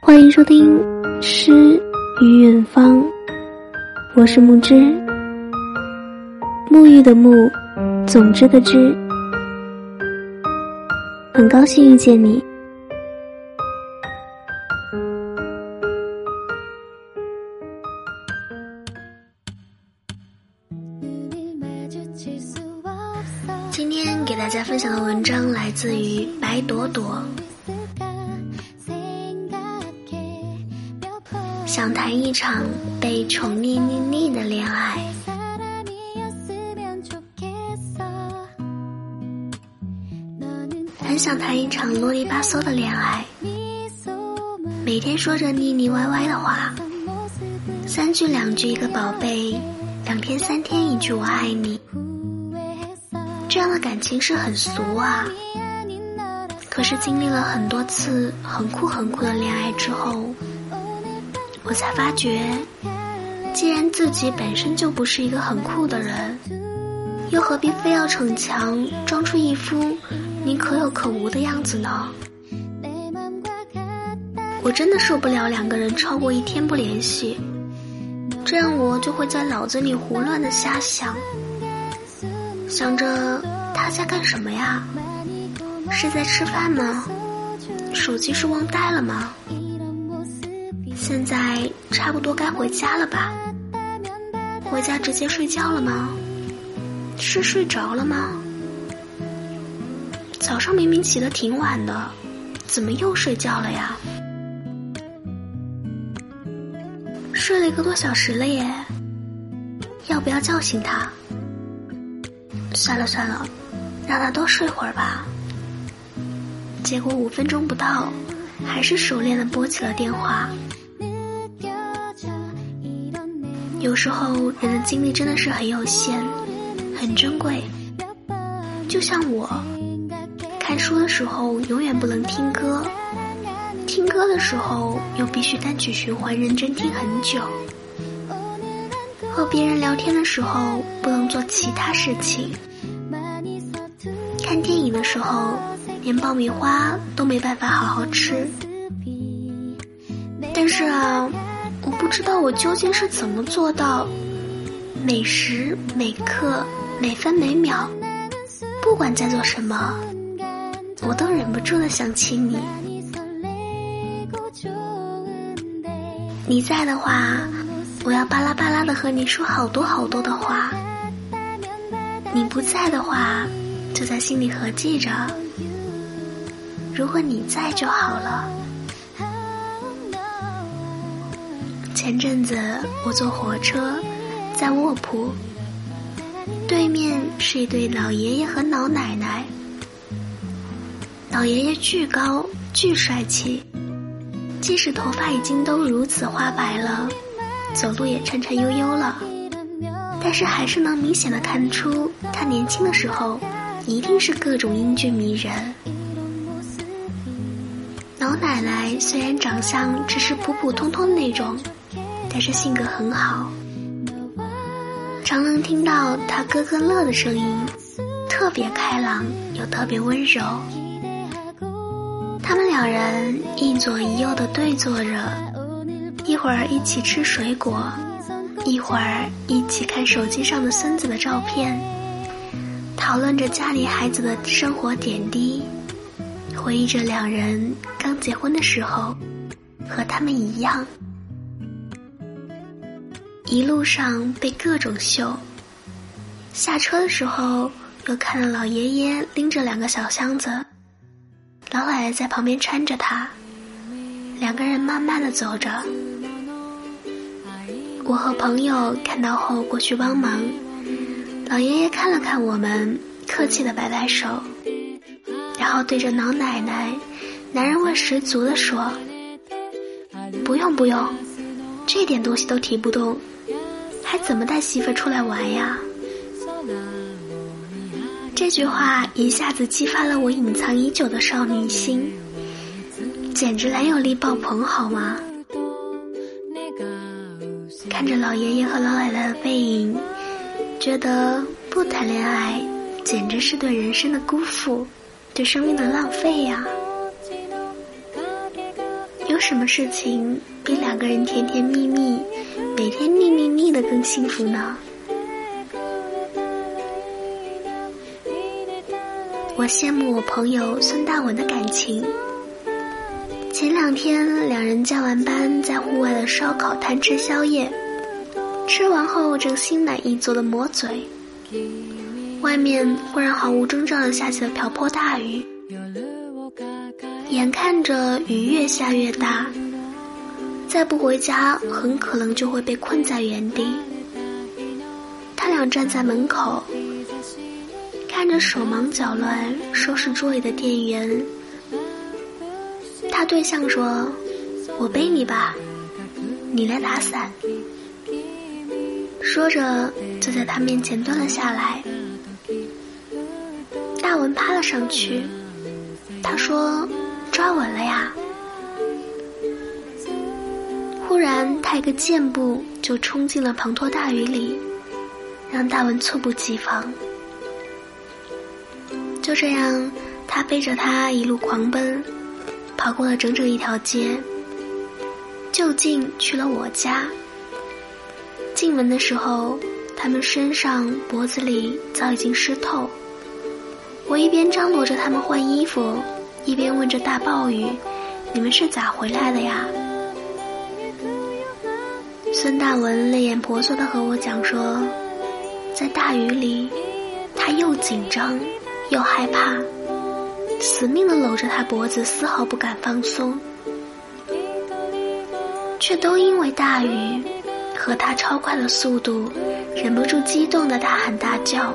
欢迎收听《诗与远方》，我是木之，沐浴的沐，总之的之，很高兴遇见你。今天给大家分享的文章来自于白朵朵。想谈一场被宠溺腻腻的恋爱，很想谈一场啰里吧嗦的恋爱，每天说着腻腻歪歪的话，三句两句一个宝贝，两天三天一句我爱你，这样的感情是很俗啊。可是经历了很多次很酷很酷的恋爱之后。我才发觉，既然自己本身就不是一个很酷的人，又何必非要逞强，装出一副你可有可无的样子呢？我真的受不了两个人超过一天不联系，这样我就会在脑子里胡乱的瞎想，想着他在干什么呀？是在吃饭吗？手机是忘带了吗？现在差不多该回家了吧？回家直接睡觉了吗？是睡着了吗？早上明明起得挺晚的，怎么又睡觉了呀？睡了一个多小时了耶，要不要叫醒他？算了算了，让他多睡会儿吧。结果五分钟不到，还是熟练的拨起了电话。有时候人的精力真的是很有限，很珍贵。就像我，看书的时候永远不能听歌，听歌的时候又必须单曲循环认真听很久。和别人聊天的时候不能做其他事情，看电影的时候连爆米花都没办法好好吃。但是啊。不知道我究竟是怎么做到，每时每刻每分每秒，不管在做什么，我都忍不住的想起你。你在的话，我要巴拉巴拉的和你说好多好多的话；你不在的话，就在心里合计着。如果你在就好了。前阵子我坐火车，在卧铺，对面是一对老爷爷和老奶奶。老爷爷巨高巨帅气，即使头发已经都如此花白了，走路也颤颤悠悠了，但是还是能明显的看出他年轻的时候一定是各种英俊迷人。老奶奶虽然长相只是普普通通的那种。但是性格很好，常能听到他咯咯乐的声音，特别开朗又特别温柔。他们两人一左一右的对坐着，一会儿一起吃水果，一会儿一起看手机上的孙子的照片，讨论着家里孩子的生活点滴，回忆着两人刚结婚的时候，和他们一样。一路上被各种秀，下车的时候又看到老爷爷拎着两个小箱子，老奶奶在旁边搀着他，两个人慢慢的走着。我和朋友看到后过去帮忙，老爷爷看了看我们，客气的摆摆手，然后对着老奶奶，男人味十足的说：“不用不用，这点东西都提不动。”还怎么带媳妇出来玩呀？这句话一下子激发了我隐藏已久的少女心，简直男友力爆棚，好吗？看着老爷爷和老奶奶的背影，觉得不谈恋爱简直是对人生的辜负，对生命的浪费呀！有什么事情比两个人甜甜蜜蜜、每天腻腻腻的更幸福呢？我羡慕我朋友孙大文的感情。前两天，两人加完班，在户外的烧烤摊吃宵夜，吃完后正心满意足的抹嘴，外面忽然毫无征兆的下起了瓢泼大雨。眼看着雨越下越大，再不回家，很可能就会被困在原地。他俩站在门口，看着手忙脚乱收拾桌椅的店员。他对象说：“我背你吧，你来打伞。”说着，就在他面前蹲了下来。大文趴了上去，他说。抓稳了呀！突然，他一个箭步就冲进了滂沱大雨里，让大文猝不及防。就这样，他背着他一路狂奔，跑过了整整一条街，就近去了我家。进门的时候，他们身上、脖子里早已经湿透。我一边张罗着他们换衣服。一边问着大暴雨：“你们是咋回来的呀？”孙大文泪眼婆娑的和我讲说，在大雨里，他又紧张又害怕，死命的搂着他脖子，丝毫不敢放松，却都因为大雨和他超快的速度，忍不住激动的大喊大叫。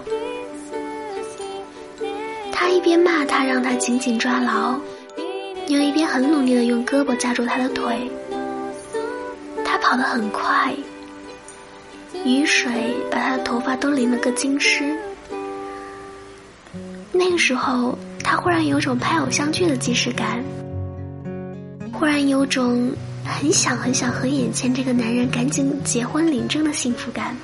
他一边骂他，让他紧紧抓牢，又一边很努力的用胳膊夹住他的腿。跑得很快，雨水把他的头发都淋了个精湿。那个时候，他忽然有种拍偶像剧的即视感，忽然有种很想很想和眼前这个男人赶紧结婚领证的幸福感。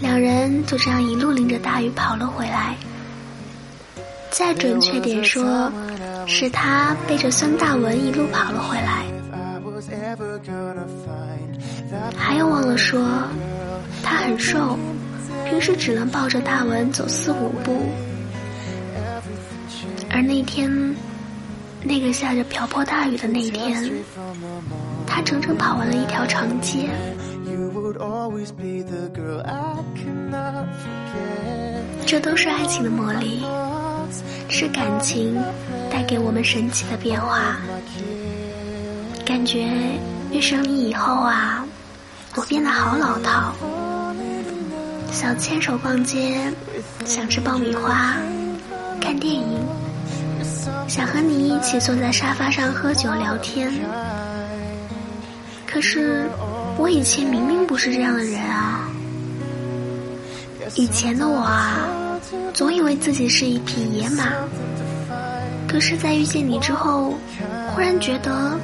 两人就这样一路淋着大雨跑了回来。再准确点说，是他背着孙大文一路跑了回来。还有忘了说，他很瘦，平时只能抱着大文走四五步。而那天，那个下着瓢泼大雨的那天，他整整跑完了一条长街。这都是爱情的魔力，是感情带给我们神奇的变化。感觉遇上你以后啊，我变得好老套。想牵手逛街，想吃爆米花，看电影，想和你一起坐在沙发上喝酒聊天。可是。我以前明明不是这样的人啊！以前的我啊，总以为自己是一匹野马。可是，在遇见你之后，忽然觉得，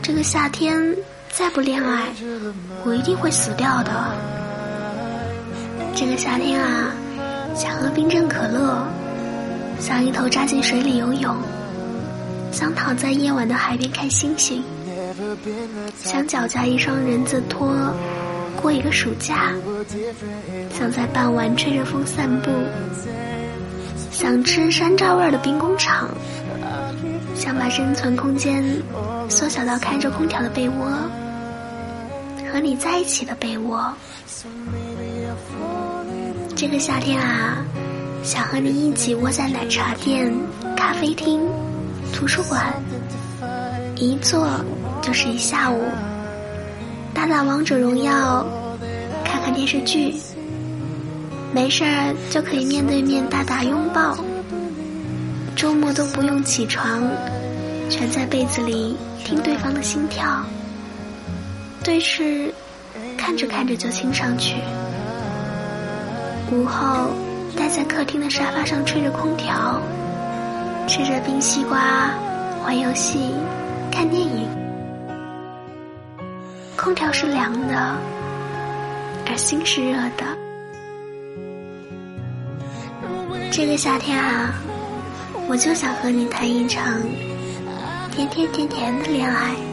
这个夏天再不恋爱，我一定会死掉的。这个夏天啊，想喝冰镇可乐，想一头扎进水里游泳，想躺在夜晚的海边看星星。想脚架一双人字拖，过一个暑假；想在傍晚吹着风散步；想吃山楂味的冰工厂；想把生存空间缩小到开着空调的被窝，和你在一起的被窝。这个夏天啊，想和你一起窝在奶茶店、咖啡厅、图书馆，一坐。就是一下午，打打王者荣耀，看看电视剧，没事儿就可以面对面大打拥抱。周末都不用起床，蜷在被子里听对方的心跳，对视，看着看着就亲上去。午后待在客厅的沙发上吹着空调，吃着冰西瓜，玩游戏，看电影。空调是凉的，而心是热的。这个夏天啊，我就想和你谈一场甜甜甜甜的恋爱。